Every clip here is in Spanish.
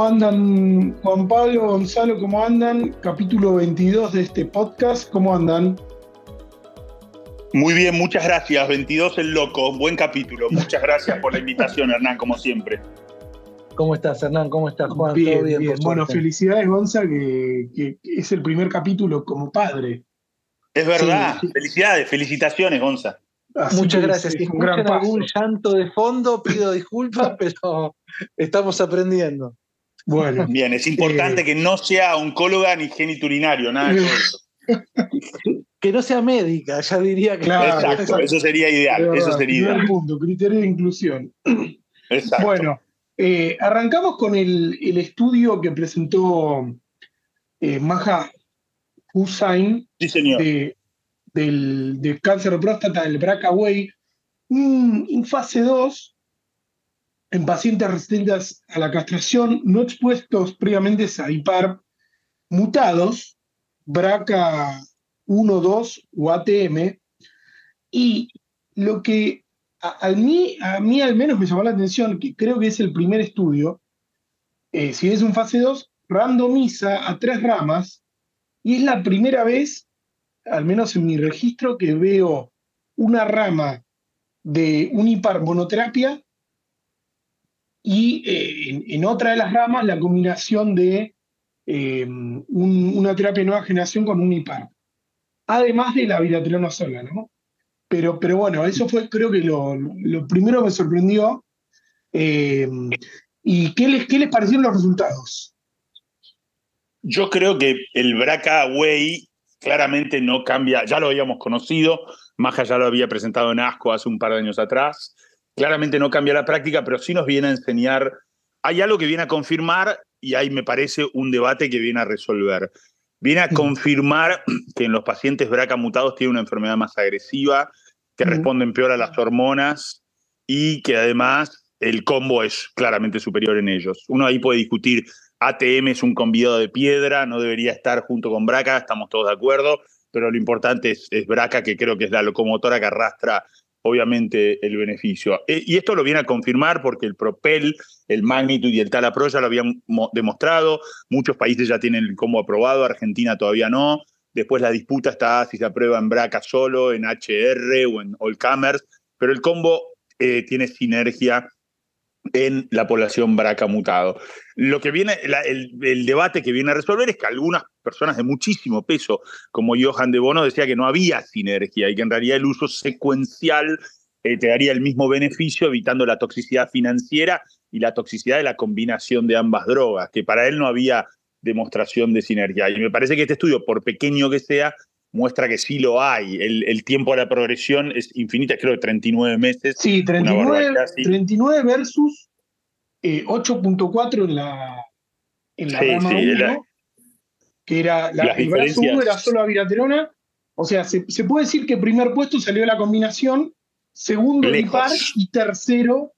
¿Cómo andan Juan Pablo, Gonzalo? ¿Cómo andan? Capítulo 22 de este podcast. ¿Cómo andan? Muy bien, muchas gracias. 22 el loco, buen capítulo. Muchas gracias por la invitación, Hernán, como siempre. ¿Cómo estás, Hernán? ¿Cómo estás, Juan? Bien, bien. Bueno, felicidades, Gonza, que, es el primer capítulo como padre. Es verdad. Felicidades, felicitaciones, Gonza. Muchas gracias. Si escuchan algún llanto de fondo, pido disculpas, pero estamos aprendiendo. Bueno. Bien, es importante eh, que no sea oncóloga ni geniturinario, nada de eso. que no sea médica, ya diría que. Claro, Exacto, eso sería ideal. Eso sería ideal. punto, criterio de inclusión. Exacto. Bueno, eh, arrancamos con el, estudio que presentó eh, Maja Hussain sí, señor. De, del, cáncer de próstata del BRCA-WAY, en fase 2 en pacientes resistentes a la castración no expuestos previamente a IPAR mutados, BRCA 1, 2 o ATM, y lo que a, mí, a mí al menos me llamó la atención, que creo que es el primer estudio, eh, si es un fase 2, randomiza a tres ramas, y es la primera vez al menos en mi registro, que veo una rama de un monoterapia y eh, en, otra de las ramas la combinación de eh, una terapia de nueva generación con un hipar. Además de la viratrona sola, ¿no? Pero, pero bueno, eso fue creo que lo, primero que me sorprendió. Eh, ¿Y qué les, qué les parecieron los resultados? Yo creo que el BRCA Way claramente no cambia, ya lo habíamos conocido, Maja ya lo había presentado en ASCO hace un par de años atrás, claramente no cambia la práctica, pero sí nos viene a enseñar, hay algo que viene a confirmar y ahí me parece un debate que viene a resolver. Viene a mm. confirmar que en los pacientes BRCA mutados tiene una enfermedad más agresiva, que mm. responden peor a las hormonas y que además el combo es claramente superior en ellos. Uno ahí puede discutir ATM es un convidado de piedra, no debería estar junto con Braca, estamos todos de acuerdo, pero lo importante es, Braca, que creo que es la locomotora que arrastra obviamente el beneficio. E, y esto lo viene a confirmar porque el Propel, el Magnitude y el Talapro ya lo habían demostrado, muchos países ya tienen el combo aprobado, Argentina todavía no, después la disputa está si se aprueba en Braca solo, en HR o en Allcamers, pero el combo eh, tiene sinergia en la población braca mutado. Lo que viene, el, debate que viene a resolver es que algunas personas de muchísimo peso, como Johan de Bono, decía que no había sinergia y que en realidad el uso secuencial eh, te daría el mismo beneficio, evitando la toxicidad financiera y la toxicidad de la combinación de ambas drogas, que para él no había demostración de sinergia. Y me parece que este estudio, por pequeño que sea, muestra que sí lo hay. El, tiempo de la progresión es infinita, creo que 39 meses. Sí, 39, 39 versus 8.4 eh, en la, en la rama 1, que era la, el brazo 1 era solo viraterona. O sea, se, puede decir que primer puesto salió la combinación, segundo el IPAR y tercero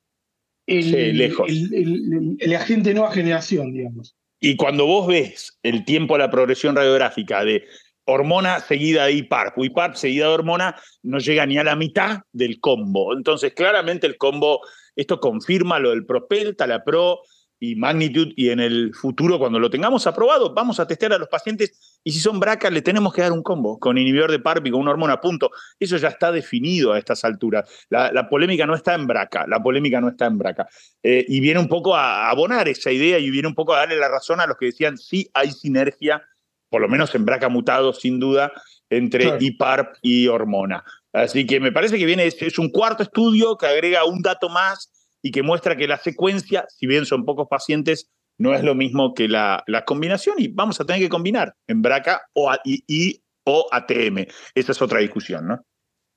el, el, el, agente nueva generación, digamos. Y cuando vos ves el tiempo de la progresión radiográfica de hormona seguida de IPARP, IPARP seguida de hormona, no llega ni a la mitad del combo. Entonces, claramente el combo, esto confirma lo del Propelta, la Pro y Magnitude, y en el futuro, cuando lo tengamos aprobado, vamos a testear a los pacientes, y si son BRCA, le tenemos que dar un combo con inhibidor de PARP y con una hormona a punto. Eso ya está definido a estas alturas. La, polémica no está en BRCA, la polémica no está en BRCA. Eh, y viene un poco a abonar esa idea y viene un poco a darle la razón a los que decían, sí hay sinergia por lo menos en braca mutado, sin duda, entre IPARP y hormona. Así que me parece que viene, es un cuarto estudio que agrega un dato más y que muestra que la secuencia, si bien son pocos pacientes, no es lo mismo que la, la combinación y vamos a tener que combinar en braca o, y, o ATM. Esa es otra discusión, ¿no?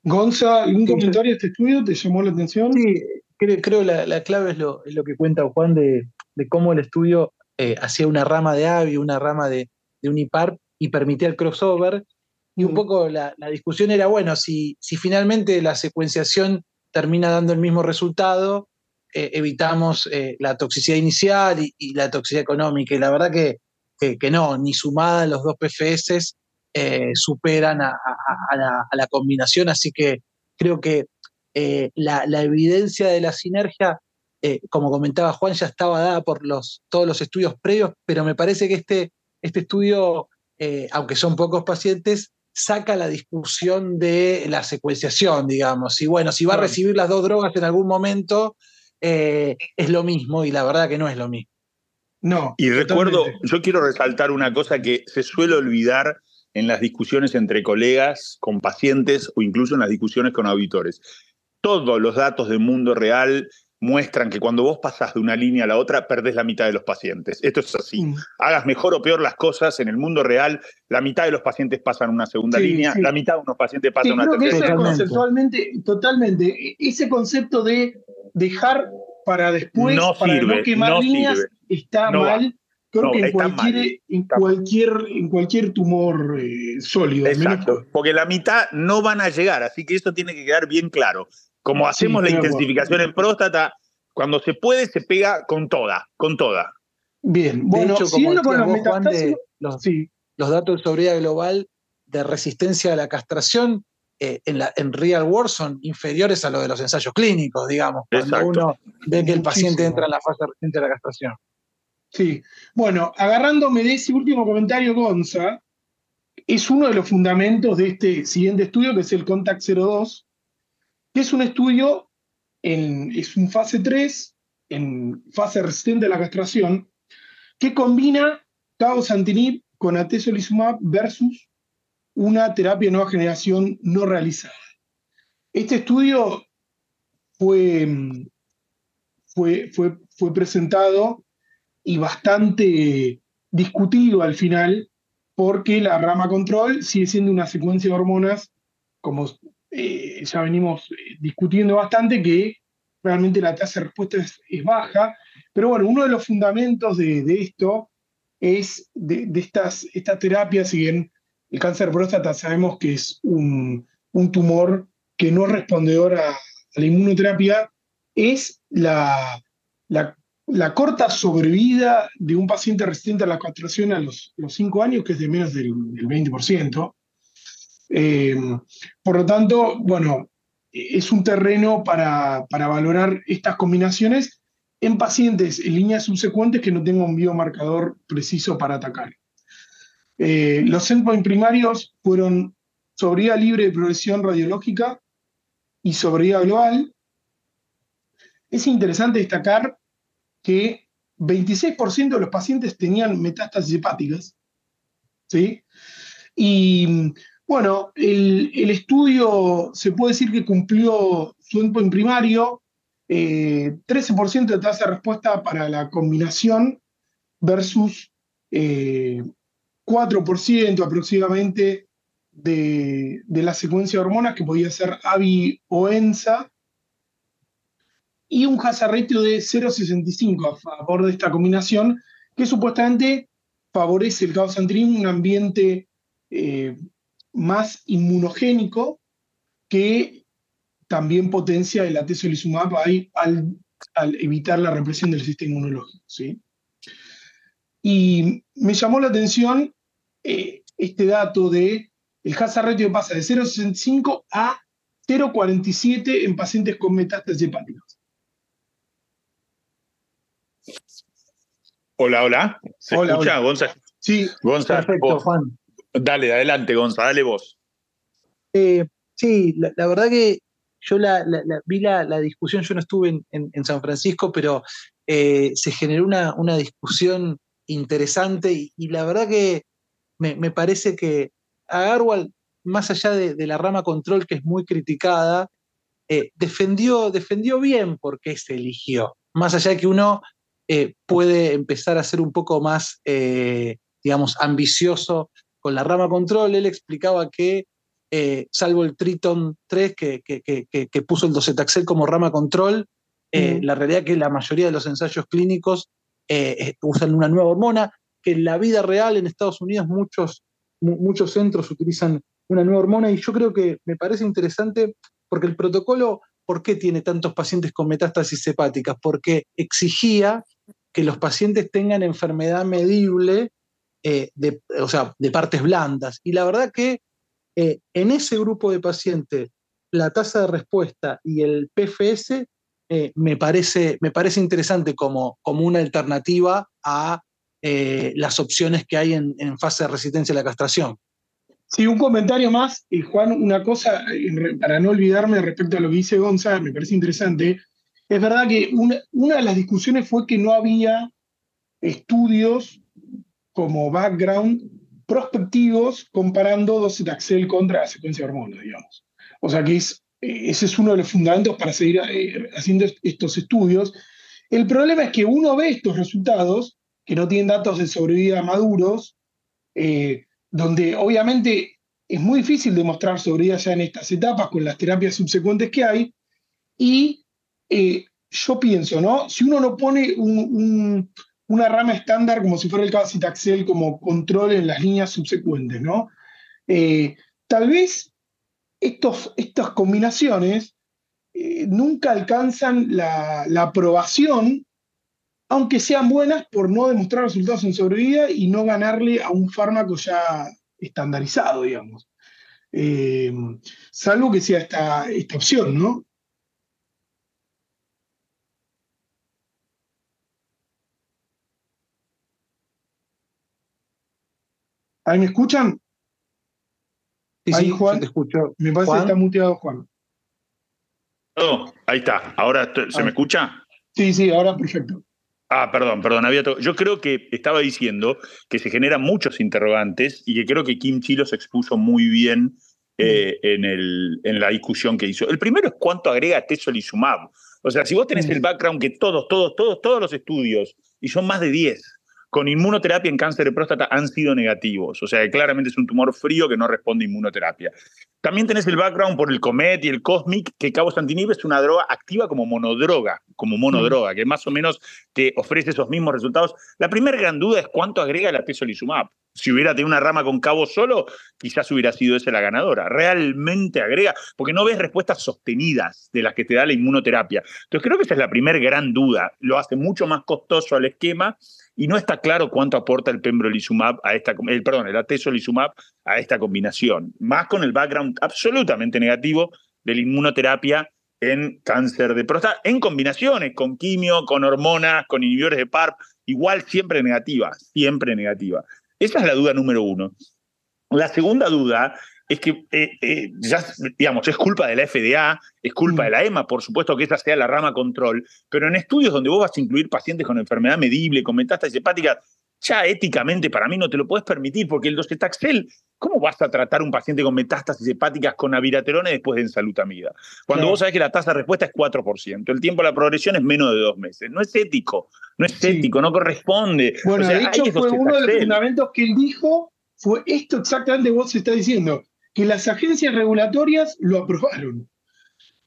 Gonza, ¿algún comentario de este estudio te llamó la atención? Sí, creo, creo la, la clave es lo, lo, que cuenta Juan de, de cómo el estudio eh, hacía una rama de AVI, una rama de, de Unipar y permitía el crossover. Y un mm. poco la, discusión era, bueno, si, si, finalmente la secuenciación termina dando el mismo resultado, eh, evitamos eh, la toxicidad inicial y, la toxicidad económica. Y la verdad que, que, no, ni sumada los dos PFS eh, superan a, la, combinación, así que creo que la, evidencia de la sinergia eh, como comentaba Juan, ya estaba dada por los, todos los estudios previos, pero me parece que este, este estudio, eh, aunque son pocos pacientes, saca la discusión de la secuenciación, digamos. Y bueno, si va a recibir las dos drogas en algún momento, es lo mismo, y la verdad que no es lo mismo. No. Y recuerdo, yo quiero resaltar una cosa que se suele olvidar en las discusiones entre colegas, con pacientes o incluso en las discusiones con auditores. Todos los datos del mundo real muestran que cuando vos pasás de una línea a la otra, perdés la mitad de los pacientes. Esto es así. Mm. Hagas mejor o peor las cosas, en el mundo real, la mitad de los pacientes pasan una segunda línea, la mitad de unos pacientes pasan una creo tercera. Que eso conceptualmente, totalmente, e-, ese concepto de dejar para después, no para no quemar líneas, está mal. Creo que en cualquier, en, cualquier, en cualquier tumor eh, sólido. Exacto, porque la mitad no van a llegar, así que eso tiene que quedar bien claro. Como hacemos la intensificación en próstata, cuando se puede, se pega con toda, con toda. Bien, bueno, hecho, siguiendo con los metástasis, los, sí. los datos de sobriedad global de resistencia a la castración eh, en, la, en real world son inferiores a los de los ensayos clínicos, digamos, cuando uno ve que el paciente entra en la fase reciente de la castración. Sí, bueno, agarrándome de ese último comentario, Gonza, es uno de los fundamentos de este siguiente estudio, que es el CONTACT 02, que es un estudio, en, es un fase 3, en fase resistente a la castración, que combina cabozantinib con atezolizumab versus una terapia de nueva generación no realizada. Este estudio fue, fue, fue, fue presentado y bastante discutido al final, porque la rama control sigue siendo una secuencia de hormonas, como eh, ya venimos eh, discutiendo bastante, que realmente la tasa de respuesta es, baja. Pero bueno, uno de los fundamentos de, esto es de, estas, estas terapias, si bien el cáncer de próstata sabemos que es un, tumor que no es respondedor a, la inmunoterapia, es la, la, corta sobrevida de un paciente resistente a la castración a los, los 5 años, que es de menos del, del 20%. Eh, por lo tanto, bueno, es un terreno para, valorar estas combinaciones en pacientes en líneas subsecuentes que no tengan un biomarcador preciso para atacar. Eh, los endpoints primarios fueron sobriedad libre de progresión radiológica y sobriedad global. Es interesante destacar que 26% de los pacientes tenían metástasis hepáticas. ¿sí? Y bueno, el, estudio se puede decir que cumplió su endpoint primario, 13% eh, de tasa de respuesta para la combinación versus 4% eh, aproximadamente de, la secuencia de hormonas que podía ser AVI o ENSA y un hazard ratio de 0,65 a favor de esta combinación que supuestamente favorece el caos en un ambiente eh, más inmunogénico que también potencia el atezolizumab al, al evitar la represión del sistema inmunológico. ¿sí? Y me llamó la atención eh, este dato de el hazard ratio pasa de 0,65 a 0,47 en pacientes con metástasis hepáticas. Hola, hola. ¿Se hola, escucha, Gonzalo? Sí. Perfecto, Juan. Dale, adelante, Gonzalo, dale vos. Eh, sí, la, verdad que yo la, vi la, discusión, yo no estuve en, San Francisco, pero eh, se generó una, una discusión interesante y, la verdad que me, parece que Agarwal, más allá de, la rama control que es muy criticada, eh, defendió, defendió bien por qué se eligió. Más allá de que uno puede empezar a ser un poco más, digamos, ambicioso con la rama control, él explicaba que, eh, salvo el Triton 3 que, que, puso el docetaxel como rama control, eh, la realidad es que la mayoría de los ensayos clínicos eh, usan una nueva hormona, que en la vida real en Estados Unidos muchos, muchos centros utilizan una nueva hormona y yo creo que me parece interesante porque el protocolo, ¿por qué tiene tantos pacientes con metástasis hepáticas? Porque exigía que los pacientes tengan enfermedad medible eh, de, o sea, de partes blandas. Y la verdad que eh, en ese grupo de pacientes, la tasa de respuesta y el PFS eh, me, parece, me parece interesante como, como una alternativa a las opciones que hay en, fase de resistencia a la castración. Sí, un comentario más, y Juan, una cosa, para no olvidarme respecto a lo que dice González, me parece interesante. Es verdad que una, una de las discusiones fue que no había estudios como background prospectivos comparando 12-taxel contra la secuencia de hormonas, digamos. O sea que es, ese es uno de los fundamentos para seguir eh, haciendo estos estudios. El problema es que uno ve estos resultados, que no tienen datos de sobrevida maduros, eh, donde obviamente es muy difícil demostrar sobrevida ya en estas etapas con las terapias subsecuentes que hay, y eh, yo pienso, ¿no? Si uno no pone un, una rama estándar como si fuera el cabacitaxel como control en las líneas subsecuentes, ¿no? Eh, tal vez estos, estas combinaciones eh, nunca alcanzan la, aprobación, aunque sean buenas por no demostrar resultados en sobrevida y no ganarle a un fármaco ya estandarizado, digamos. Eh, salvo que sea esta, esta opción, ¿no? ¿Ahí me escuchan? Sí, ahí, Juan, te escucho. Me parece que está muteado Juan. Oh, ahí está. ¿Ahora se me escucha? Sí, sí, ahora perfecto. Ah, perdón, perdón. Había Yo creo que estaba diciendo que se generan muchos interrogantes y que creo que Kim Chi los expuso muy bien eh, en, el, en, la discusión que hizo. El primero es cuánto agrega tesolizumab. O sea, si vos tenés el background que todos, todos, todos, todos los estudios, y son más de 10, con inmunoterapia en cáncer de próstata han sido negativos. O sea, que claramente es un tumor frío que no responde a inmunoterapia. También tenés el background por el Comet y el Cosmic, que cabozantinib es una droga activa como monodroga, como monodroga, que más o menos te ofrece esos mismos resultados. La primera gran duda es cuánto agrega la atezolizumab. Si hubiera tenido una rama con cabo solo, quizás hubiera sido esa la ganadora. Realmente agrega, porque no ves respuestas sostenidas de las que te da la inmunoterapia. Entonces creo que esa es la primera gran duda. Lo hace mucho más costoso al esquema y no está claro cuánto aporta el pembrolizumab a esta, el, perdón, el atezolizumab a esta combinación, más con el background absolutamente negativo de la inmunoterapia en cáncer de próstata, en combinaciones con quimio, con hormonas, con inhibidores de PARP, igual siempre negativa, siempre negativa. Esa es la duda número uno. La segunda duda es que eh, eh, ya, digamos, es culpa de la FDA, es culpa mm. de la EMA, por supuesto que esa sea la rama control, pero en estudios donde vos vas a incluir pacientes con enfermedad medible, con metástasis hepática, ya éticamente para mí no te lo puedes permitir, porque el docetaxel, ¿cómo vas a tratar un paciente con metástasis hepáticas con abiraterona después de ensalutamida? Cuando vos sabés que la tasa de respuesta es 4%, el tiempo de la progresión es menos de dos meses. No es ético, no es ético, no corresponde. Bueno, de hecho fue uno de los fundamentos que él dijo, fue esto exactamente vos estás diciendo que las agencias regulatorias lo aprobaron.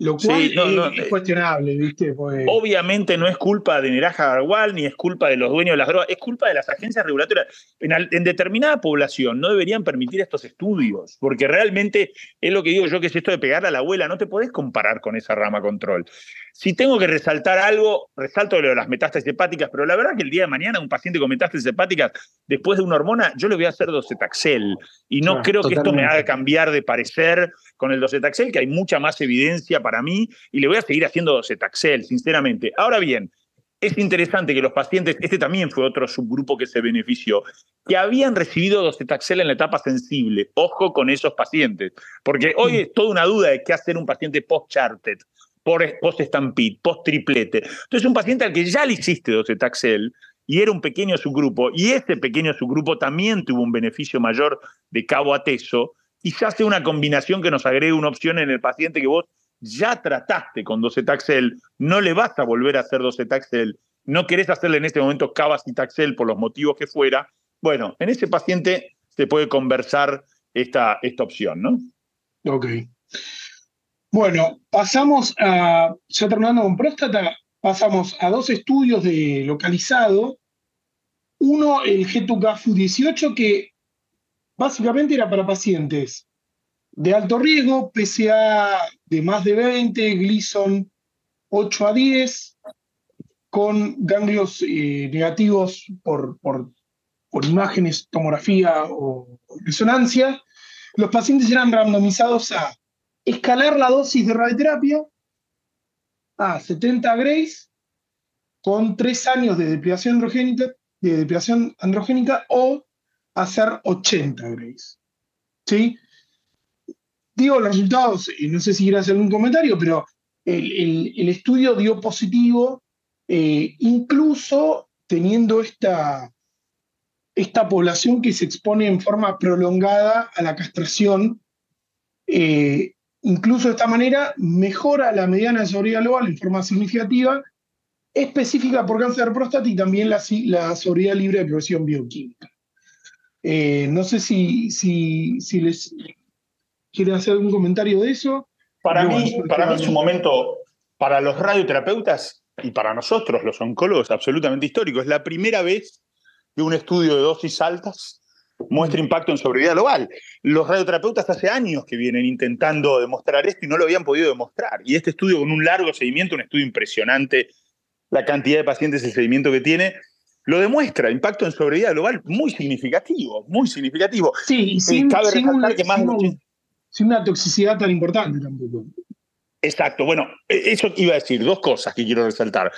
Lo cual es, eh, cuestionable, ¿viste? Obviamente no es culpa de Neraja Garwal ni es culpa de los dueños de las drogas, es culpa de las agencias regulatorias. En, determinada población no deberían permitir estos estudios, porque realmente es lo que digo yo, que es esto de pegar a la abuela, no te podés comparar con esa rama control. Si tengo que resaltar algo, resalto lo de las metástasis hepáticas, pero la verdad que el día de mañana un paciente con metástasis hepáticas, después de una hormona, yo le voy a hacer docetaxel. Y no creo que esto me haga cambiar de parecer con el docetaxel, que hay mucha más evidencia para mí, y le voy a seguir haciendo docetaxel, sinceramente. Ahora bien, es interesante que los pacientes, este también fue otro subgrupo que se benefició, que habían recibido docetaxel en la etapa sensible. Ojo con esos pacientes, porque hoy es toda una duda de qué hacer un paciente post-charted post-stampede, post-triplete. Entonces, un paciente al que ya le hiciste docetaxel y era un pequeño subgrupo, y este pequeño subgrupo también tuvo un beneficio mayor de cabo a teso, se hace una combinación que nos agregue una opción en el paciente que vos ya trataste con docetaxel, no le vas a volver a hacer docetaxel, no querés hacerle en este momento cabacitaxel por los motivos que fuera, bueno, en ese paciente se puede conversar esta, esta opción, ¿no? Ok. Bueno, pasamos a, ya terminando con próstata, pasamos a dos estudios de localizado. Uno, el G2GAFU18, que básicamente era para pacientes de alto riesgo, PCA de más de 20, Gleason 8 a 10, con ganglios eh, negativos por, por, imágenes, tomografía o resonancia. Los pacientes eran randomizados a escalar la dosis de radioterapia a 70 Grays con tres años de depilación androgénica, androgénica o hacer 80 Grays. ¿Sí? Digo los resultados, no sé si quieres hacer algún comentario, pero el, estudio dio positivo, eh, incluso teniendo esta, esta población que se expone en forma prolongada a la castración, eh, incluso de esta manera mejora la mediana de sobriedad global en forma significativa, específica por cáncer de próstata y también la, la libre de progresión bioquímica. Eh, no sé si, si, si les quieren hacer algún comentario de eso. Para mí, para mí es un momento, para los radioterapeutas y para nosotros, los oncólogos, absolutamente histórico. Es la primera vez que un estudio de dosis altas muestra impacto en sobrevida global. Los radioterapeutas hace años que vienen intentando demostrar esto y no lo habían podido demostrar. Y este estudio con un largo seguimiento, un estudio impresionante, la cantidad de pacientes, el seguimiento que tiene, lo demuestra, impacto en sobrevida global muy significativo, muy significativo. Sí, sin, eh, cabe resaltar que más sin una toxicidad tan importante tampoco. Exacto, bueno, e, eso iba a decir, dos cosas que quiero resaltar.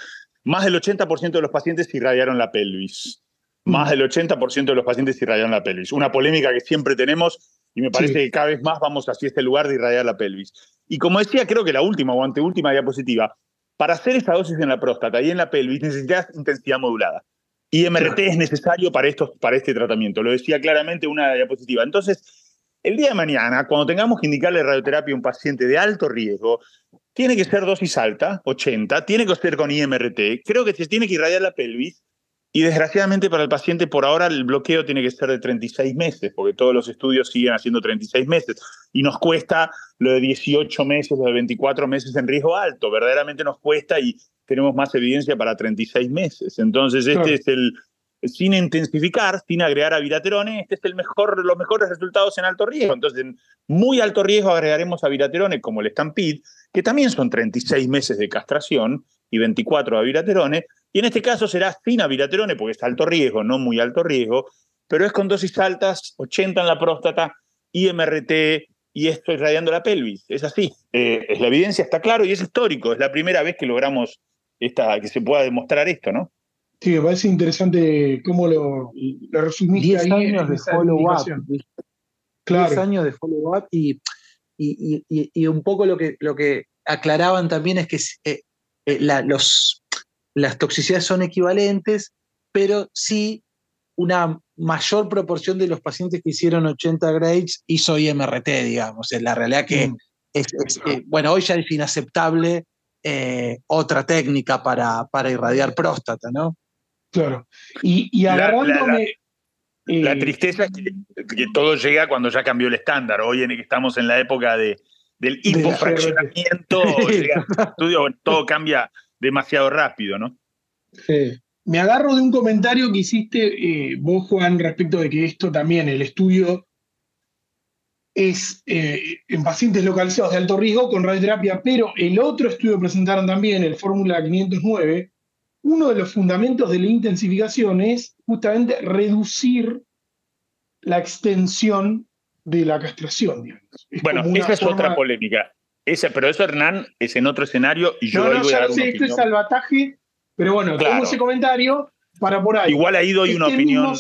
Más del 80% de los pacientes irradiaron la pelvis. Más mm. del 80% de los pacientes irradiaron la pelvis. Una polémica que siempre tenemos y me parece que cada vez más vamos hacia este lugar de irradiar la pelvis. Y como decía, creo que la última o anteúltima diapositiva, para hacer esta dosis en la próstata y en la pelvis necesitas intensidad modulada. Y MRT es necesario para, estos, para este tratamiento. Lo decía claramente una diapositiva. Entonces, el día de mañana, cuando tengamos que indicarle radioterapia a un paciente de alto riesgo, tiene que ser dosis alta, 80, tiene que ser con IMRT, creo que se tiene que irradiar la pelvis y desgraciadamente para el paciente por ahora el bloqueo tiene que ser de 36 meses, porque todos los estudios siguen haciendo 36 meses y nos cuesta lo de 18 meses, lo de 24 meses en riesgo alto, verdaderamente nos cuesta y tenemos más evidencia para 36 meses. Entonces este es el, sin intensificar, sin agregar a viraterone, este es el mejor, los mejores resultados en alto riesgo. Entonces, en muy alto riesgo agregaremos a viraterone como el Stampede, que también son 36 meses de castración y 24 a viraterone, y en este caso será sin viraterone porque es alto riesgo, no muy alto riesgo, pero es con dosis altas, 80 en la próstata, IMRT y esto irradiando la pelvis. Es así. Eh, la evidencia está claro y es histórico. Es la primera vez que logramos esta, que se pueda demostrar esto, ¿no? Sí, me parece interesante cómo lo, lo resumiste. 10 años de follow-up. 10 años de follow-up y, y, un poco lo que, lo que aclaraban también es que eh, eh, los, las toxicidades son equivalentes, pero sí una mayor proporción de los pacientes que hicieron 80 grades hizo IMRT, digamos. En la realidad que mm. es, eh, bueno, hoy ya es inaceptable otra técnica para, para irradiar próstata, ¿no? Claro. Y, agarrándome. La, eh, tristeza es que, todo llega cuando ya cambió el estándar. Hoy en, estamos en la época de, del hipofraccionamiento, todo cambia demasiado rápido, ¿no? Sí. Me agarro de un comentario que hiciste eh, vos, Juan, respecto de que esto también, el estudio es eh, en pacientes localizados de alto riesgo con radioterapia, pero el otro estudio que presentaron también, el Fórmula 509, uno de los fundamentos de la intensificación es justamente reducir la extensión de la castración. bueno, esa es otra polémica. Esa, pero eso, Hernán, es en otro escenario y yo no, no, ya sé, esto es salvataje, pero bueno, tengo ese comentario para por ahí. Igual ahí doy una este opinión.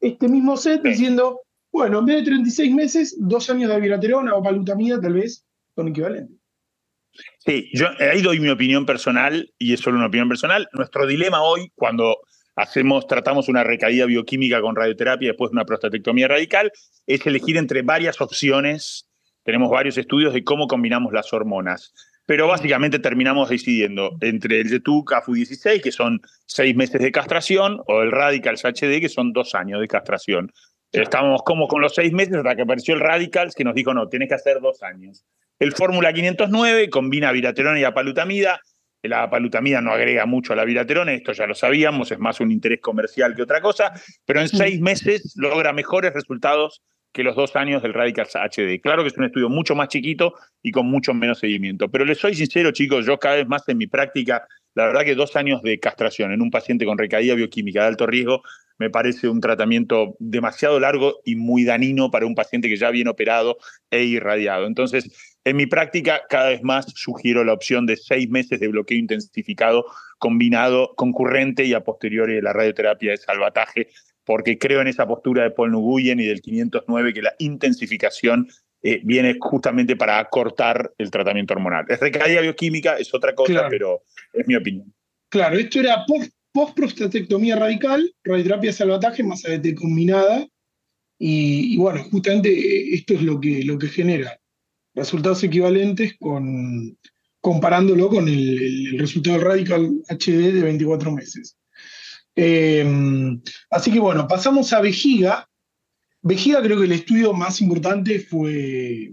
este mismo set diciendo, bueno, en vez de 36 meses, dos años de viraterona o palutamida tal vez son equivalentes. Sí, yo ahí doy mi opinión personal y es solo una opinión personal. Nuestro dilema hoy, cuando hacemos, tratamos una recaída bioquímica con radioterapia y después una prostatectomía radical, es elegir entre varias opciones. Tenemos varios estudios de cómo combinamos las hormonas. Pero básicamente terminamos decidiendo entre el Zetuc AFU16, que son seis meses de castración, o el Radicals HD, que son dos años de castración. Estamos como con los seis meses hasta que apareció el Radicals, que nos dijo, no, tienes que hacer dos años. El Fórmula 509 combina viraterona y apalutamida. La apalutamida no agrega mucho a la viraterona, esto ya lo sabíamos, es más un interés comercial que otra cosa, pero en seis meses logra mejores resultados que los dos años del Radicals HD. Claro que es un estudio mucho más chiquito y con mucho menos seguimiento, pero les soy sincero, chicos, yo cada vez más en mi práctica, la verdad que dos años de castración en un paciente con recaída bioquímica de alto riesgo me parece un tratamiento demasiado largo y muy dañino para un paciente que ya viene operado e irradiado. Entonces, en mi práctica, cada vez más sugiero la opción de seis meses de bloqueo intensificado combinado, concurrente y a posteriori de la radioterapia de salvataje, porque creo en esa postura de Paul Nguyen y del 509 que la intensificación eh, viene justamente para acortar el tratamiento hormonal. Es recaída bioquímica, es otra cosa, pero es mi opinión. Claro, esto era post-prostatectomía radical, radioterapia salvataje más ADT combinada, y, bueno, justamente eh, esto es lo que, lo que genera resultados equivalentes con, comparándolo con el, resultado del Radical HD de 24 meses. Eh, así que bueno, pasamos a vejiga. Vejiga creo que el estudio más importante fue,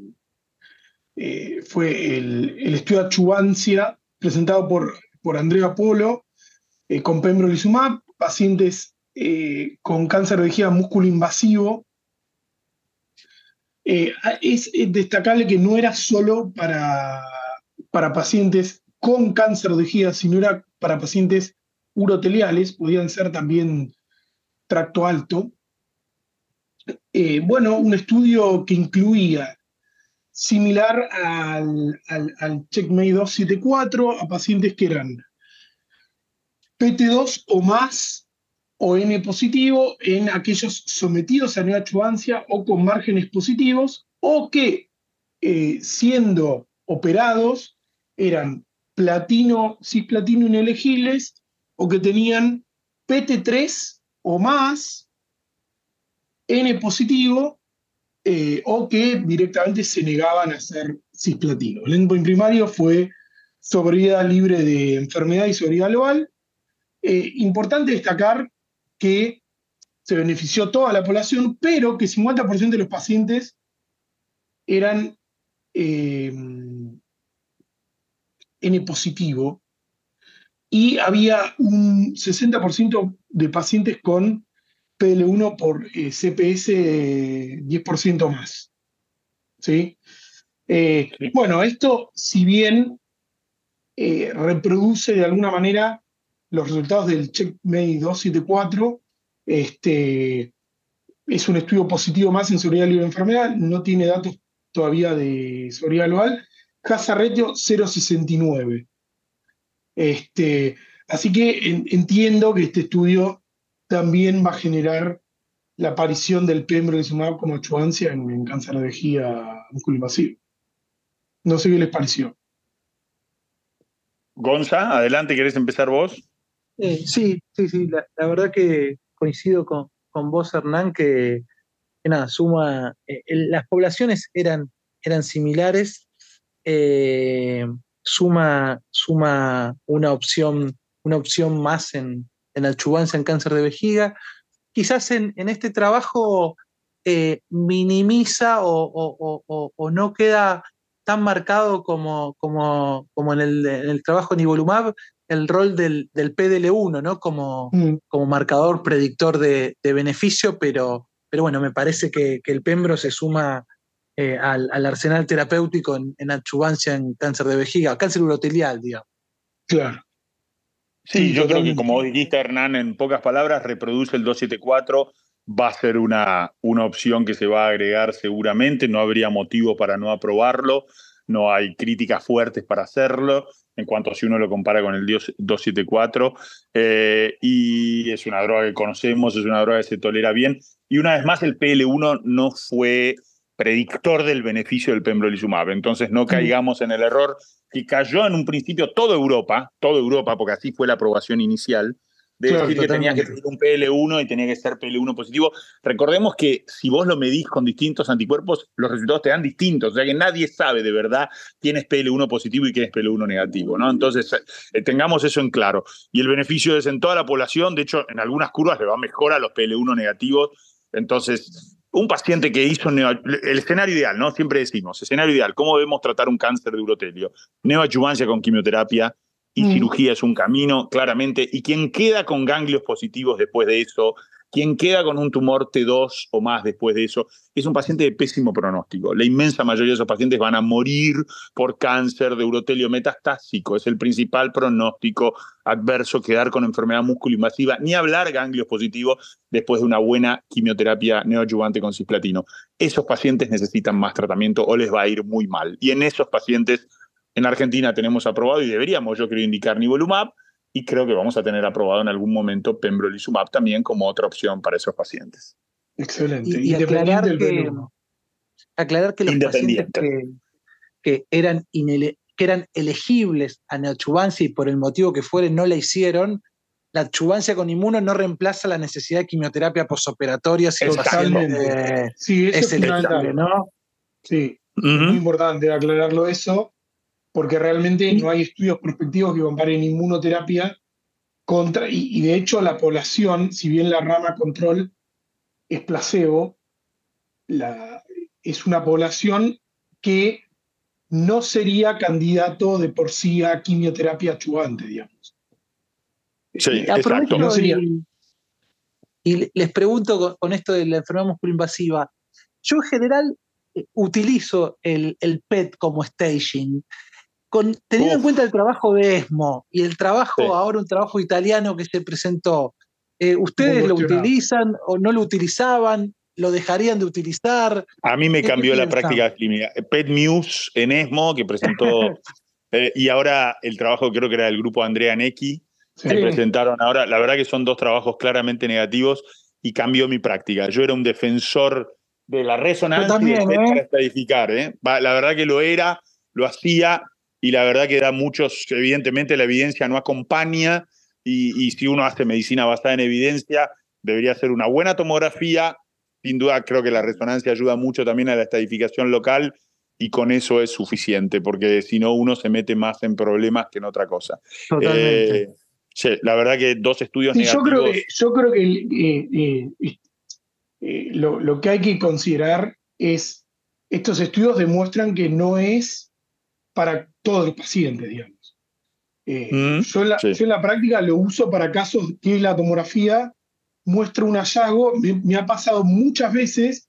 eh, fue el, estudio de achuvancia presentado por, por Andrea Polo eh, con pembrolizumab, pacientes con cáncer de vejiga músculo invasivo. es destacable que no era solo para para pacientes con cáncer de vejiga, sino era para pacientes uroteliales, podían ser también tracto alto. Eh, bueno, un estudio que incluía similar al, al, Checkmate 274 a pacientes que eran PT2 o más o N positivo en aquellos sometidos a neoadjuvancia o con márgenes positivos o que eh, siendo operados eran platino, cisplatino inelegibles o que tenían PT3 o más, N positivo, eh, o que directamente se negaban a ser cisplatino. El endpoint primario fue sobriedad libre de enfermedad y sobriedad global. Eh, importante destacar que se benefició toda la población, pero que 50% de los pacientes eran eh, N positivo y había un 60% de pacientes con PL1 por eh, CPS 10% más. ¿sí? Eh, bueno, esto, si bien reproduce de alguna manera los resultados del CheckMate 274, este, es un estudio positivo más en seguridad libre de enfermedad, no tiene datos todavía de seguridad global, Casa Retio 069. Este, así que entiendo que este estudio también va a generar la aparición del pembrolizumab como chuancia en, cáncer de vejiga invasivo. No sé qué les pareció. Gonza, adelante, ¿querés empezar vos? Sí, sí, sí, la, verdad que coincido con, con vos, Hernán, que, nada, suma, eh, las poblaciones eran, eran similares, eh, suma, suma una, opción, una opción más en, en en cáncer de vejiga. Quizás en, este trabajo eh, minimiza o, no queda tan marcado como, como, como en, el, trabajo en Ivolumab el rol del, del PDL1, ¿no? Como, mm. como marcador predictor de, beneficio, pero, pero bueno, me parece que, que el Pembro se suma eh, al, arsenal terapéutico en, en en cáncer de vejiga, cáncer urotelial, digamos. Claro. Sí, yo creo que como dijiste, Hernán, en pocas palabras, reproduce el 274, va a ser una, una opción que se va a agregar seguramente, no habría motivo para no aprobarlo, no hay críticas fuertes para hacerlo, en cuanto a si uno lo compara con el 274, eh, y es una droga que conocemos, es una droga que se tolera bien, y una vez más el PL1 no fue predictor del beneficio del pembrolizumab. Entonces no caigamos en el error que cayó en un principio toda Europa, toda Europa, porque así fue la aprobación inicial, de decir que tenía que ser un PL1 y tenía que ser PL1 positivo. Recordemos que si vos lo medís con distintos anticuerpos, los resultados te dan distintos, o sea que nadie sabe de verdad quién es PL1 positivo y quién es PL1 negativo, ¿no? Entonces, eh, tengamos eso en claro. Y el beneficio es en toda la población, de hecho, en algunas curvas le va mejor a los PL1 negativos, entonces un paciente que hizo el escenario ideal, ¿no? Siempre decimos, escenario ideal, ¿cómo debemos tratar un cáncer de urotelio? Neoadjuvancia con quimioterapia y mm. cirugía es un camino, claramente, y quien queda con ganglios positivos después de eso Quien queda con un tumor T2 o más después de eso es un paciente de pésimo pronóstico. La inmensa mayoría de esos pacientes van a morir por cáncer de urotelio metastásico. Es el principal pronóstico adverso quedar con enfermedad músculo-invasiva, ni hablar ganglios positivos después de una buena quimioterapia neoadyuvante con cisplatino. Esos pacientes necesitan más tratamiento o les va a ir muy mal. Y en esos pacientes, en Argentina tenemos aprobado y deberíamos, yo creo, indicar nivolumab, y creo que vamos a tener aprobado en algún momento pembrolizumab también como otra opción para esos pacientes. Excelente. Y, y aclarar, que, aclarar que los pacientes que, eran inele, que eran elegibles a neochubancia y por el motivo que fuere no la hicieron, la adjuvancia con inmuno no reemplaza la necesidad de quimioterapia posoperatoria si Exactamente. sí, eso es, elegible, ¿no? Sí, es muy importante aclararlo eso porque realmente no hay estudios prospectivos que comparen inmunoterapia contra, y, de hecho la población, si bien la rama control es placebo, la, es una población que no sería candidato de por sí a quimioterapia achuvante, digamos. Sí, exacto. Y, les pregunto con, esto de la enfermedad musculoinvasiva, yo en general eh, utilizo el, el PET como staging teniendo en cuenta el trabajo de ESMO y el trabajo, ahora un trabajo italiano que se presentó, eh, ¿ustedes lo utilizan o no lo utilizaban? ¿Lo dejarían de utilizar? A mí me cambió la práctica clínica. Pet News en ESMO, que presentó, eh, y ahora el trabajo creo que era del grupo Andrea Necchi, que presentaron ahora. La verdad que son dos trabajos claramente negativos y cambió mi práctica. Yo era un defensor de la resonancia y de para estadificar. La verdad que lo era, lo hacía, y la verdad que da muchos, evidentemente la evidencia no acompaña y, si uno hace medicina basada en evidencia, debería ser una buena tomografía. Sin duda creo que la resonancia ayuda mucho también a la estadificación local y con eso es suficiente, porque si no uno se mete más en problemas que en otra cosa. Totalmente. Eh, sí, la verdad que dos estudios negativos. Yo creo que, yo creo que eh, eh, lo, lo que hay que considerar es, estos estudios demuestran que no es para todos los pacientes, digamos. Eh, mm, yo, en la, práctica lo uso para casos que la tomografía muestra un hallazgo. Me, ha pasado muchas veces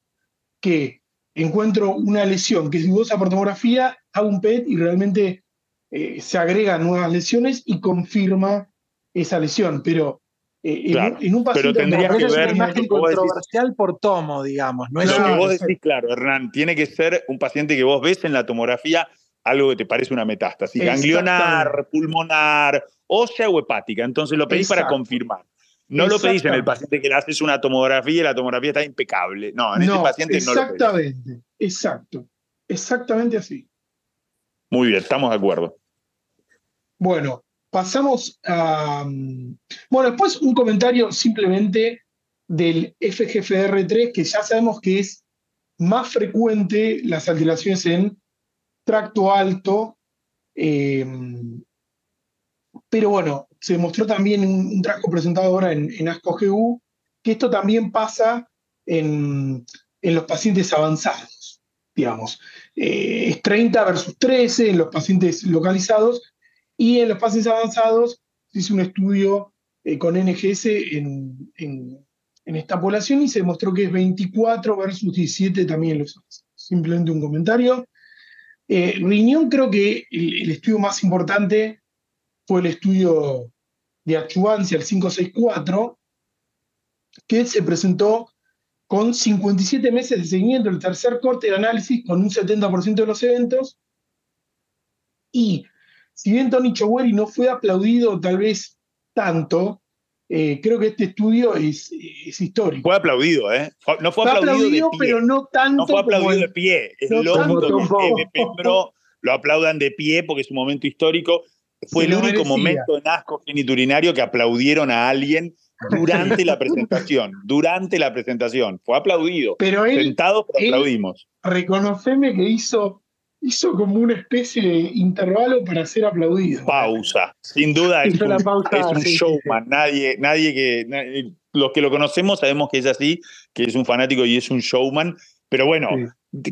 que encuentro una lesión que es dudosa por tomografía, hago un PET y realmente eh, se agregan nuevas lesiones y confirma esa lesión. Pero eh, en, un paciente pero tendría que ver una imagen controversial por tomo, digamos. No es lo que vos decís, claro, Hernán, tiene que ser un paciente que vos ves en la tomografía algo que te parece una metástasis, ganglionar, pulmonar, ósea o hepática. Entonces lo pedís para confirmar. No lo pedís en el paciente que le haces una tomografía y la tomografía está impecable. No, en ese paciente no lo pedís. Exactamente, exacto. Exactamente así. Muy bien, estamos de acuerdo. Bueno, pasamos a. Mm, bueno, después un comentario simplemente del FGFR3, que ya sabemos que es más frecuente las alteraciones en tracto alto. Eh, pero bueno, se demostró también en un, trabajo presentado ahora en, en ASCO-GU que esto también pasa en, los pacientes avanzados, digamos. Eh, es 30 versus 13 en los pacientes localizados y en los pacientes avanzados se hizo un estudio eh, con NGS en, en, esta población y se demostró que es 24 versus 17 también en los avanzados. Simplemente un comentario. Eh, Riñón creo que el, estudio más importante fue el estudio de achuvancia, el 564, que se presentó con 57 meses de seguimiento, el tercer corte de análisis con un 70% de los eventos. Y si bien Tony Choweri no fue aplaudido tal vez tanto, eh, creo que este estudio es, histórico. Fue aplaudido, ¿eh? No fue, aplaudido, de pie. pero no tanto. No fue aplaudido de pie. Es no que lo aplaudan de pie porque es un momento histórico. Fue el único momento en asco geniturinario que aplaudieron a alguien durante la presentación. Durante la presentación. Fue aplaudido. Pero él, Sentado, pero aplaudimos. Reconoceme que hizo hizo como una especie de intervalo para ser aplaudido. Pausa. Sin duda es un, showman. Nadie, nadie que. los que lo conocemos sabemos que es así, que es un fanático y es un showman. Pero bueno,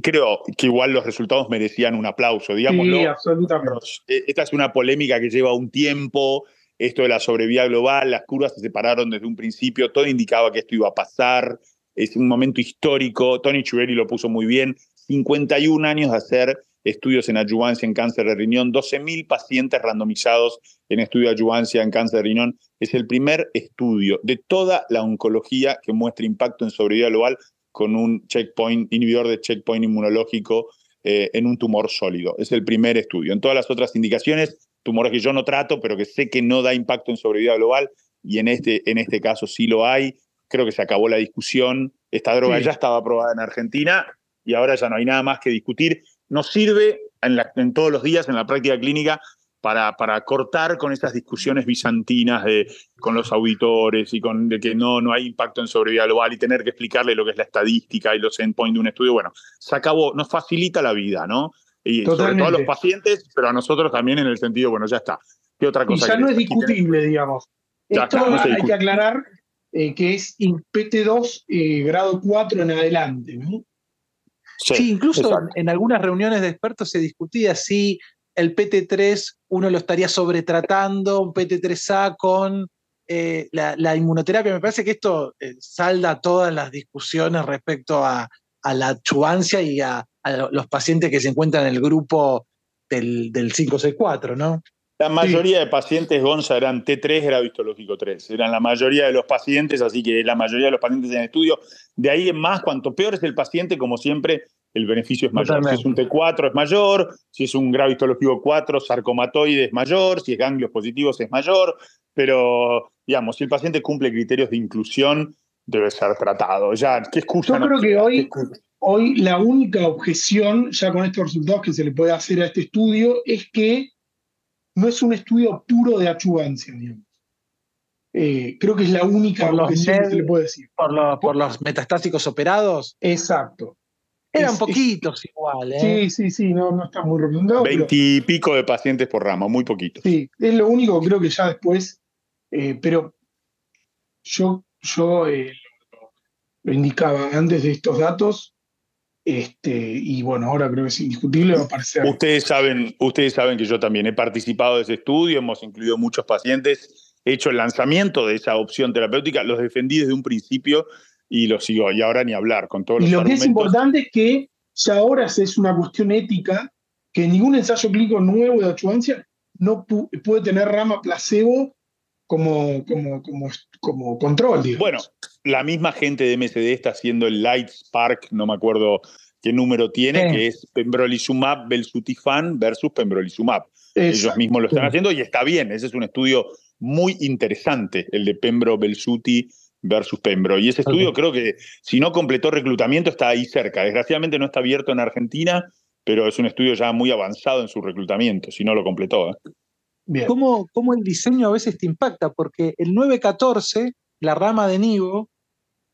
creo que igual los resultados merecían un aplauso, digamos. Sí, absolutamente. Eh, esta es una polémica que lleva un tiempo. esto de la sobrevida global, las curvas se separaron desde un principio, todo indicaba que esto iba a pasar, es un momento histórico, Tony Chuberi lo puso muy bien, 51 años de hacer estudios en adyuvancia en cáncer de riñón, 12.000 pacientes randomizados en estudio de adyuvancia en cáncer de riñón. Es el primer estudio de toda la oncología que muestra impacto en sobrevida global con un checkpoint, inhibidor de checkpoint inmunológico eh, en un tumor sólido. Es el primer estudio. En todas las otras indicaciones, tumores que yo no trato, pero que sé que no da impacto en sobrevida global, y en este, en este caso sí lo hay. Creo que se acabó la discusión. Esta droga ya estaba aprobada en Argentina y ahora ya no hay nada más que discutir. Nos sirve en, en todos los días en la práctica clínica para, para, cortar con esas discusiones bizantinas de, con los auditores y con de que no, no hay impacto en sobrevida global y tener que explicarle lo que es la estadística y los endpoints de un estudio. Bueno, se acabó, nos facilita la vida, ¿no? Y sobre todo a los pacientes, pero a nosotros también en el sentido, bueno, ya está. ¿Qué otra cosa? Y ya no es discutible, digamos. Esto hay que aclarar eh, que es PT2 eh, grado 4 en adelante, ¿no? Sí, incluso en algunas reuniones de expertos se discutía si el PT3 uno lo estaría sobretratando, un PT3A con eh, la, inmunoterapia. Me parece que esto eh, salda todas las discusiones respecto a, la achuvancia y a, los pacientes que se encuentran en el grupo del, del 564, ¿no? La mayoría de pacientes Gonza eran T3 grado histológico 3. Eran la mayoría de los pacientes, así que la mayoría de los pacientes en estudio. De ahí en más, cuanto peor es el paciente, como siempre, el beneficio es mayor. Si es un T4 es mayor, si es un grado histológico 4, sarcomatoide es mayor, si es ganglios positivos es mayor, pero digamos, si el paciente cumple criterios de inclusión, debe ser tratado. Ya, ¿qué excusa? Yo creo que hoy, hoy la única objeción, ya con estos resultados que se le puede hacer a este estudio, es que no es un estudio puro de achuvancia, digamos. Eh, creo que es la única objeción que se le puede decir. Por, por los metastásicos operados. Exacto. Eran poquitos igual, ¿eh? Sí, sí, sí, no, no está muy recomendado. Veintipico de pacientes por rama, muy poquitos. Sí, es lo único, creo que ya después, eh, pero yo, yo eh, lo indicaba antes de estos datos, este, y bueno, ahora creo que es indiscutible, va a parecer. Ustedes saben, ustedes saben que yo también he participado de ese estudio, hemos incluido muchos pacientes, he hecho el lanzamiento de esa opción terapéutica, los defendí desde un principio y lo sigo, y ahora ni hablar con todos y lo que es importante es que ya ahora es una cuestión ética que ningún ensayo clínico nuevo de achuvancia no puede tener rama placebo como, como, como, como control. Bueno, la misma gente de MSD está haciendo el Light Spark, no me acuerdo qué número tiene, que es pembrolizumab belsutifan versus pembrolizumab. Ellos mismos lo están haciendo y está bien, ese es un estudio muy interesante, el de pembro belsuti versus Pembro. Y ese estudio creo que si no completó reclutamiento está ahí cerca. Desgraciadamente no está abierto en Argentina, pero es un estudio ya muy avanzado en su reclutamiento, si no lo completó. ¿eh? ¿Cómo, ¿Cómo, el diseño a veces te impacta? Porque el 914, la rama de Nivo,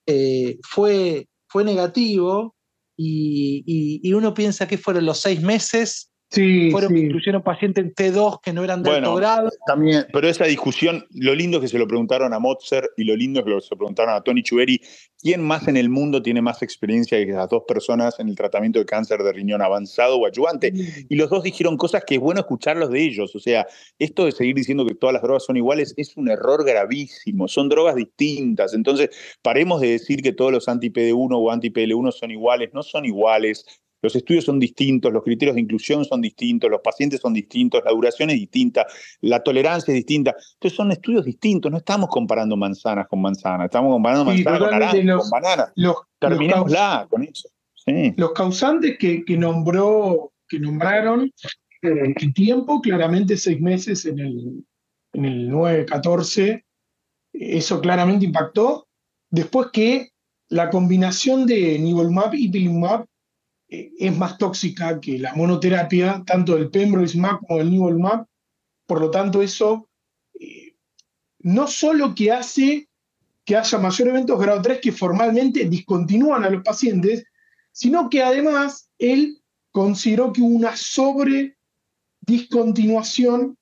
eh, fue, fue negativo y, uno piensa que fueron los seis meses Sí, Fueron, incluyeron pacientes en T2 que no eran de alto grado. También, pero esa discusión, lo lindo es que se lo preguntaron a Mozart y lo lindo es que se lo preguntaron a Tony Chuberi. ¿Quién más en el mundo tiene más experiencia que esas dos personas en el tratamiento de cáncer de riñón avanzado o ayudante? Mm. Y los dos dijeron cosas que es bueno escucharlos de ellos. O sea, esto de seguir diciendo que todas las drogas son iguales es un error gravísimo. Son drogas distintas. Entonces, paremos de decir que todos los anti-PD1 o anti-PL1 son iguales. No son iguales los estudios son distintos, los criterios de inclusión son distintos, los pacientes son distintos, la duración es distinta, la tolerancia es distinta. Entonces son estudios distintos, no estamos comparando manzanas con manzanas, estamos comparando manzanas con naranjas, con bananas. Terminémosla con eso. Los causantes que, nombró, que nombraron eh, el tiempo, claramente seis meses en el, en el 9-14, eso claramente impactó. Después que la combinación de nivolumab y pilimumab eh, es más tóxica que la monoterapia, tanto del pembrolizumab como del nivolumab. Por lo tanto, eso eh, no solo que hace que haya mayor eventos grado 3 que formalmente discontinúan a los pacientes, sino que además él consideró que hubo una sobre discontinuación,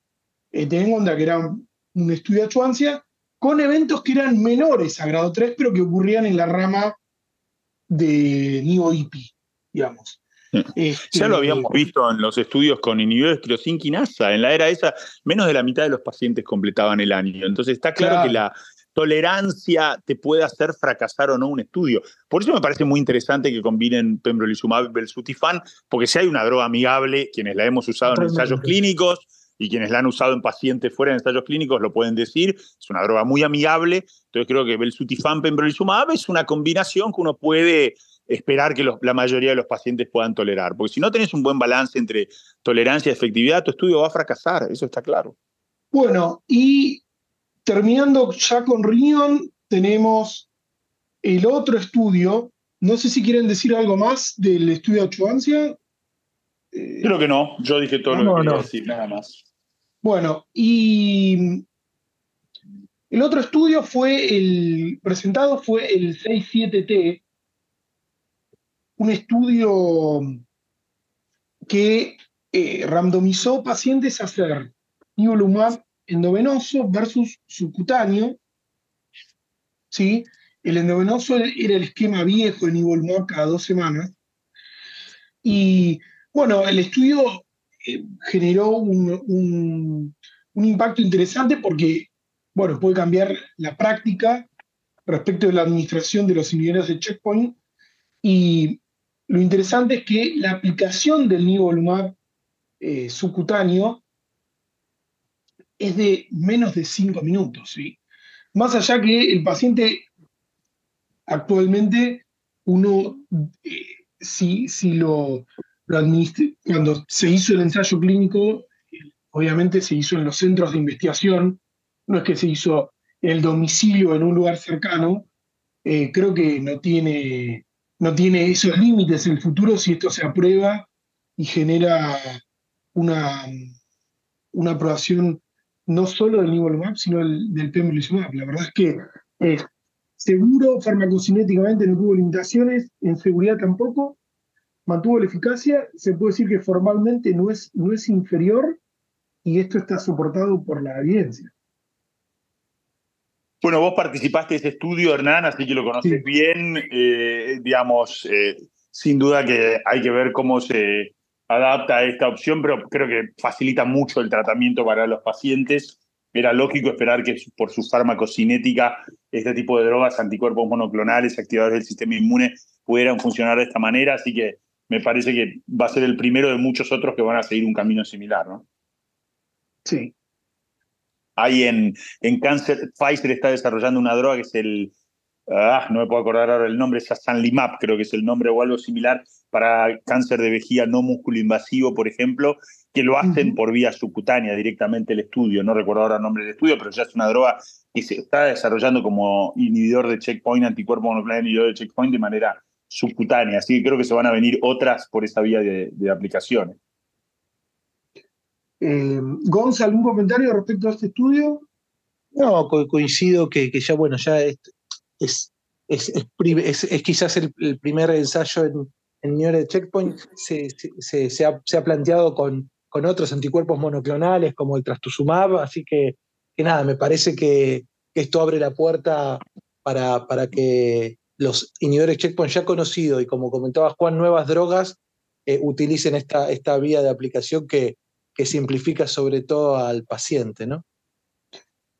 eh, teniendo en cuenta que era un estudio de achuancia, con eventos que eran menores a grado 3, pero que ocurrían en la rama de nivo-IPI digamos. ya lo habíamos este, visto en los estudios con inhibidores de. En la era esa, menos de la mitad de los pacientes completaban el año. Entonces está claro, que la tolerancia te puede hacer fracasar o no un estudio. Por eso me parece muy interesante que combinen pembrolizumab y belsutifan, porque si hay una droga amigable, quienes la hemos usado en ensayos clínicos y quienes la han usado en pacientes fuera de ensayos clínicos lo pueden decir, es una droga muy amigable. Entonces creo que belsutifan pembrolizumab es una combinación que uno puede esperar que la mayoría de los pacientes puedan tolerar. Porque si no tenés un buen balance entre tolerancia y efectividad, tu estudio va a fracasar, eso está claro. Bueno, y terminando ya con Rion, tenemos el otro estudio. No sé si quieren decir algo más del estudio de achuancia. Eh, Creo que no, yo dije todo lo que quería decir, nada más. Bueno, y el otro estudio fue el presentado fue el 67T, un estudio que eh, randomizó pacientes a hacer nivolumab endovenoso versus subcutáneo. ¿sí? El endovenoso era el esquema viejo de nivolumab cada dos semanas. Y bueno, el estudio eh, generó un, un impacto interesante porque, bueno, puede cambiar la práctica respecto de la administración de los inhibidores de checkpoint y lo interesante es que la aplicación del nivolumab eh, subcutáneo es de menos de 5 minutos. ¿sí? Más allá que el paciente actualmente, uno, eh, si, si lo, lo cuando se hizo el ensayo clínico, obviamente se hizo en los centros de investigación, no es que se hizo en el domicilio en un lugar cercano, eh, creo que no tiene no tiene esos límites el futuro si esto se aprueba y genera una, una aprobación no solo del nivolumab, sino del pembrolizumab. La verdad es que es seguro, farmacocinéticamente no tuvo limitaciones, en seguridad tampoco, mantuvo la eficacia, se puede decir que formalmente no es, no es inferior y esto está soportado por la evidencia. Bueno, vos participaste de ese estudio, Hernán, así que lo conoces bien. Eh, digamos, eh, sin duda que hay que ver cómo se adapta a esta opción, pero creo que facilita mucho el tratamiento para los pacientes. Era lógico esperar que por su farmacocinética este tipo de drogas, anticuerpos monoclonales, activadores del sistema inmune, pudieran funcionar de esta manera, así que me parece que va a ser el primero de muchos otros que van a seguir un camino similar, ¿no? Sí, hay en, en cáncer, Pfizer está desarrollando una droga que es el, ah, no me puedo acordar ahora el nombre, es Sanlimab, creo que es el nombre o algo similar, para cáncer de vejiga no músculo invasivo, por ejemplo, que lo hacen por vía subcutánea directamente el estudio. No recuerdo ahora el nombre del estudio, pero ya es una droga que se está desarrollando como inhibidor de checkpoint, anticuerpo monoclonal inhibidor de checkpoint de manera subcutánea. Así que creo que se van a venir otras por esa vía de, de aplicaciones. Eh, Gonza, ¿algún comentario respecto a este estudio? No, coincido que, ya, bueno, ya es, es, es, quizás el, primer ensayo en, en de checkpoint, se, se, ha, se, ha, planteado con, con otros anticuerpos monoclonales como el trastuzumab, así que, nada, me parece que, esto abre la puerta para, para que los inhibidores checkpoint ya conocidos y como comentaba Juan, nuevas drogas eh, utilicen esta, esta vía de aplicación que, que simplifica sobre todo al paciente, ¿no?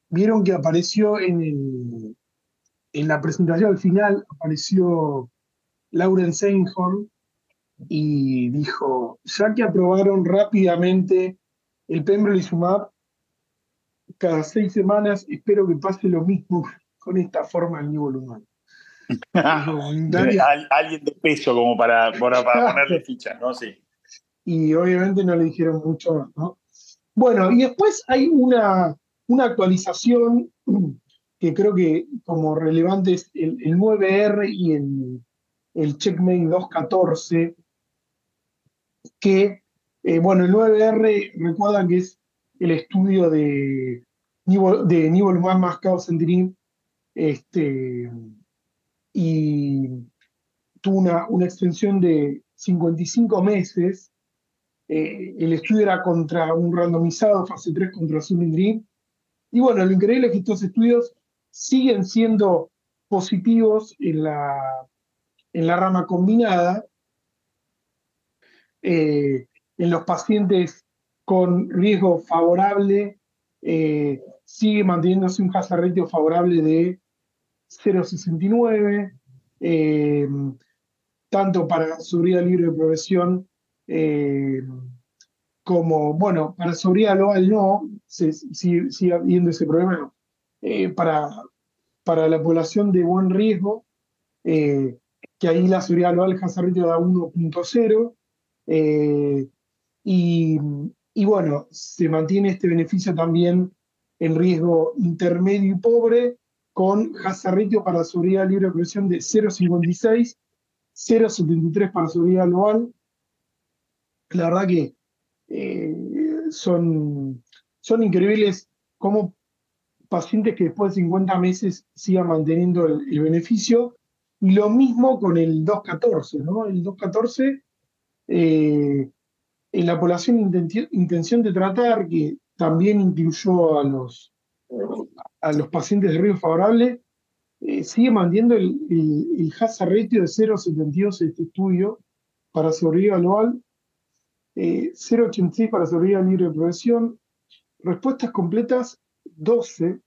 Vieron que apareció en, en la presentación al final, apareció Lauren Seinhorn y dijo, ya que aprobaron rápidamente el pembrolizumab, cada seis semanas espero que pase lo mismo con esta forma del nivolumab. Alguien de peso como para, para, para ponerle fichas, ¿no? Sí y obviamente no le dijeron mucho, ¿no? Bueno, y después hay una, una actualización que creo que como relevante es el, 9R y el, el Checkmate 214, que, eh, bueno, el 9R, recuerdan que es el estudio de, de Nivolumab más Causendirin, este, y tuvo una, una extensión de 55 meses, eh, el estudio era contra un randomizado, fase 3 contra Zulindrin. Y bueno, lo increíble es que estos estudios siguen siendo positivos en la, en la rama combinada. en los pacientes con riesgo favorable, sigue manteniéndose un hazard ratio favorable de 0,69, tanto para seguridad libre de progresión como, bueno, para seguridad global no, sigue, habiendo ese problema. para, para la población de buen riesgo, eh, que ahí la seguridad global hazard ratio da 1.0. Eh, y, y, bueno, se mantiene este beneficio también en riesgo intermedio y pobre, con hazard ratio para seguridad libre de presión de 0.56, 0.73 para seguridad global. La verdad que eh, son, son increíbles cómo pacientes que después de 50 meses sigan manteniendo el, beneficio. Y lo mismo con el 214, ¿no? El 214, eh, en la población intención de tratar, que también incluyó a los, a los pacientes de riesgo favorable, eh, sigue manteniendo el, el, hazard ratio de 0,72 este estudio para sobrevivir global, eh, 0,86 para sobrevivir libre de progresión, respuestas completas 12.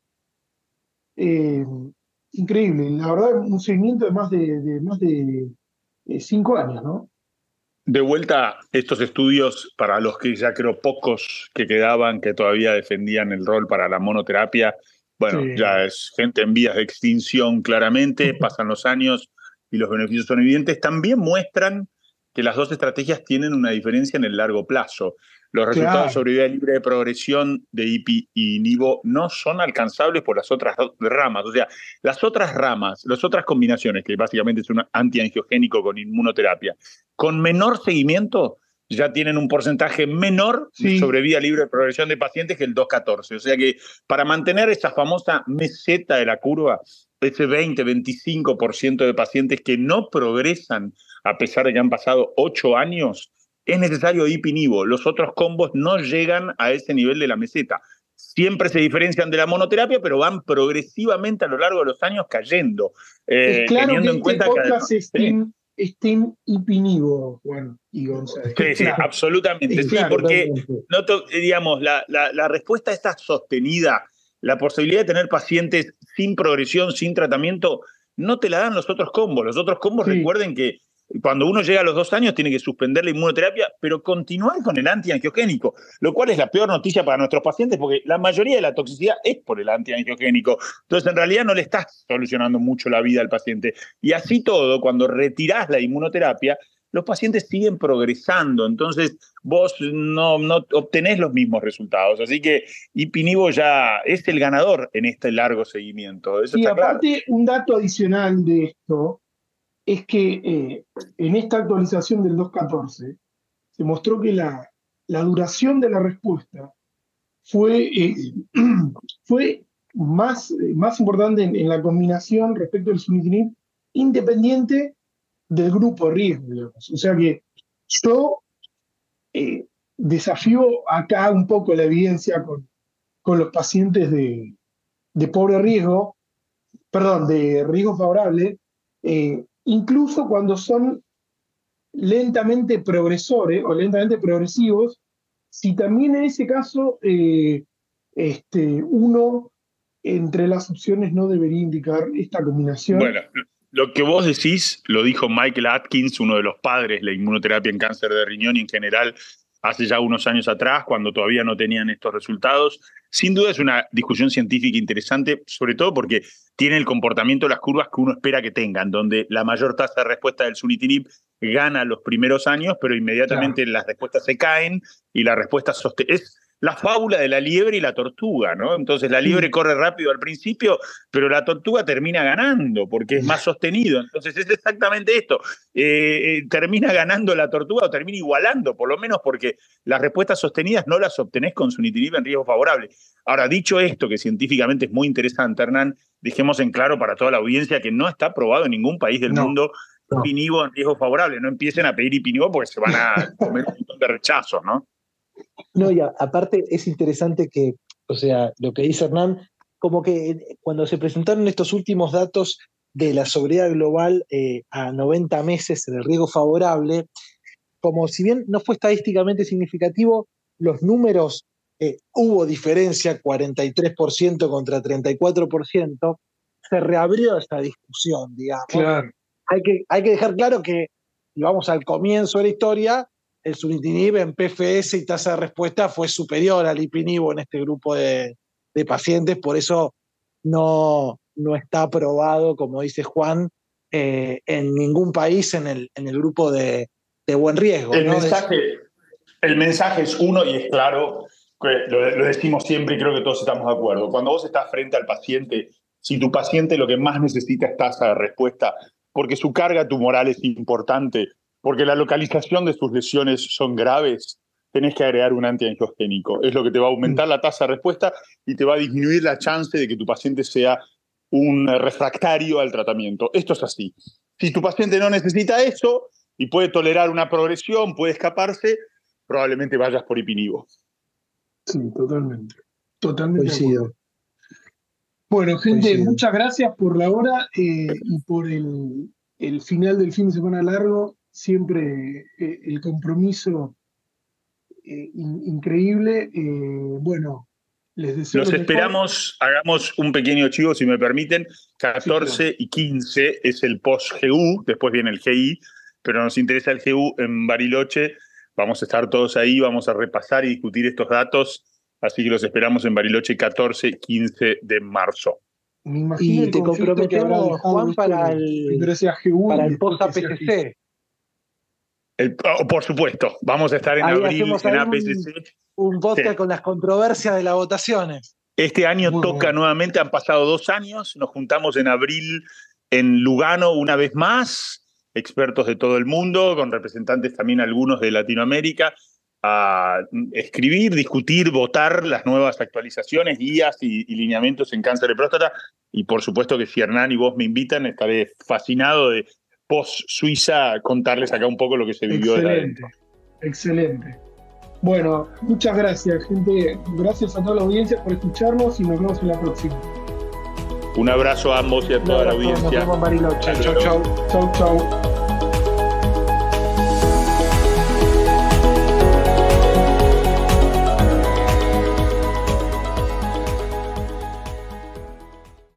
Eh, increíble, la verdad, un seguimiento de más de, más de eh, cinco años, ¿no? De vuelta, estos estudios, para los que ya creo pocos que quedaban, que todavía defendían el rol para la monoterapia, bueno, ya es gente en vías de extinción claramente, pasan los años y los beneficios son evidentes, también muestran que las dos estrategias tienen una diferencia en el largo plazo. Los resultados sobre vida libre de progresión de IPI y NIVO no son alcanzables por las otras ramas. O sea, las otras ramas, las otras combinaciones, que básicamente es un antiangiogénico con inmunoterapia, con menor seguimiento ya tienen un porcentaje menor sobre vida libre de progresión de pacientes que el 214. O sea que para mantener esa famosa meseta de la curva, ese 20-25% de pacientes que no progresan a pesar de que han pasado ocho años, es necesario IPINIVO. Los otros combos no llegan a ese nivel de la meseta. Siempre se diferencian de la monoterapia, pero van progresivamente a lo largo de los años cayendo. Eh, claro teniendo en este cuenta que estén, IPINIVO, Juan y González. Sí, sí, absolutamente. Sí, porque digamos, la, la, respuesta está sostenida. La posibilidad de tener pacientes sin progresión, sin tratamiento, no te la dan los otros combos. Los otros combos, recuerden que cuando uno llega a los dos años tiene que suspender la inmunoterapia, pero continuar con el antiangiogénico, lo cual es la peor noticia para nuestros pacientes porque la mayoría de la toxicidad es por el antiangiogénico. Entonces, en realidad no le estás solucionando mucho la vida al paciente. Y así todo, cuando retirás la inmunoterapia, los pacientes siguen progresando, entonces vos no, no obtenés los mismos resultados. Así que Ipinivo ya es el ganador en este largo seguimiento. y aparte, un dato adicional de esto es que eh, en esta actualización del 2.14 se mostró que la, la, duración de la respuesta fue, eh, fue más, más importante en, la combinación respecto al sunitinib independiente del grupo de riesgo, O sea que yo eh, desafío acá un poco la evidencia con, con los pacientes de, de pobre riesgo, perdón, de riesgo favorable, incluso cuando son lentamente progresores o lentamente progresivos, si también en ese caso eh, este, uno entre las opciones no debería indicar esta combinación. Bueno, lo que vos decís lo dijo Michael Atkins, uno de los padres de la inmunoterapia en cáncer de riñón y en general hace ya unos años atrás, cuando todavía no tenían estos resultados. Sin duda es una discusión científica interesante, sobre todo porque tiene el comportamiento de las curvas que uno espera que tengan, donde la mayor tasa de respuesta del sunitinib gana los primeros años, pero inmediatamente las respuestas se caen y la respuesta es la fábula de la liebre y la tortuga, ¿no? Entonces la liebre corre rápido al principio, pero la tortuga termina ganando porque es más sostenido. Entonces es exactamente esto. Eh, eh, termina ganando la tortuga o termina igualando, por lo menos porque las respuestas sostenidas no las obtenés con sunitinib en riesgo favorable. Ahora, dicho esto, que científicamente es muy interesante, Hernán, dejemos en claro para toda la audiencia que no está probado en ningún país del mundo no. en riesgo favorable. No empiecen a pedir Ipinivo porque se van a comer un montón de rechazos, ¿no? No, y aparte es interesante que, o sea, lo que dice Hernán, como que cuando se presentaron estos últimos datos de la sobriedad global eh, a 90 meses en el riesgo favorable, como si bien no fue estadísticamente significativo, los números, eh, hubo diferencia, 43% contra 34%, se reabrió esta discusión, digamos. Claro. Hay que, hay que dejar claro que, y vamos al comienzo de la historia, el sunitinib en PFS y tasa de respuesta fue superior al ipinib en este grupo de, de pacientes, por eso no, no está aprobado, como dice Juan, eh, en ningún país en el, en el grupo de, de buen riesgo. El, ¿no? mensaje, el mensaje es uno y es claro, que lo, lo decimos siempre y creo que todos estamos de acuerdo. Cuando vos estás frente al paciente, si tu paciente lo que más necesita es tasa de respuesta, porque su carga tumoral es importante, porque la localización de sus lesiones son graves, tenés que agregar un antiangiogénico. Es lo que te va a aumentar la tasa de respuesta y te va a disminuir la chance de que tu paciente sea un refractario al tratamiento. Esto es así. Si tu paciente no necesita eso y puede tolerar una progresión, puede escaparse, probablemente vayas por ipinivo. Sí, totalmente. Totalmente. Coincido. Bueno, gente, Coincido. muchas gracias por la hora eh, y por el, el final del fin de semana largo. Siempre eh, el compromiso eh, in- increíble. Eh, bueno, les deseo. Los mejor. esperamos, hagamos un pequeño chivo, si me permiten. 14 y 15 es el post-GU, después viene el GI, pero nos interesa el GU en Bariloche. Vamos a estar todos ahí, vamos a repasar y discutir estos datos. Así que los esperamos en Bariloche 14 y 15 de marzo. Me imagino Y te conflicto que habrá Juan, para el- Para el post. APCC. El- oh, por supuesto, vamos a estar en Ahí abril en ahí un- APCC. Un podcast Sí. con las controversias de las votaciones. Este año Muy toca nuevamente, han pasado dos años, nos juntamos en abril en Lugano una vez más, expertos de todo el mundo, con representantes también algunos de Latinoamérica, a escribir, discutir, votar las nuevas actualizaciones, guías y, y lineamientos en cáncer de próstata. Y por supuesto que si Hernán y vos me invitan, estaré fascinado de post Suiza contarles acá un poco lo que se vivió Excelente, excelente. Bueno, muchas gracias, gente. Gracias a toda la audiencia por escucharnos y nos vemos en la próxima. Un abrazo a ambos y a toda la Nos audiencia. vemos en Bariloche. Hasta Chau, luego. chau. Chau, chau.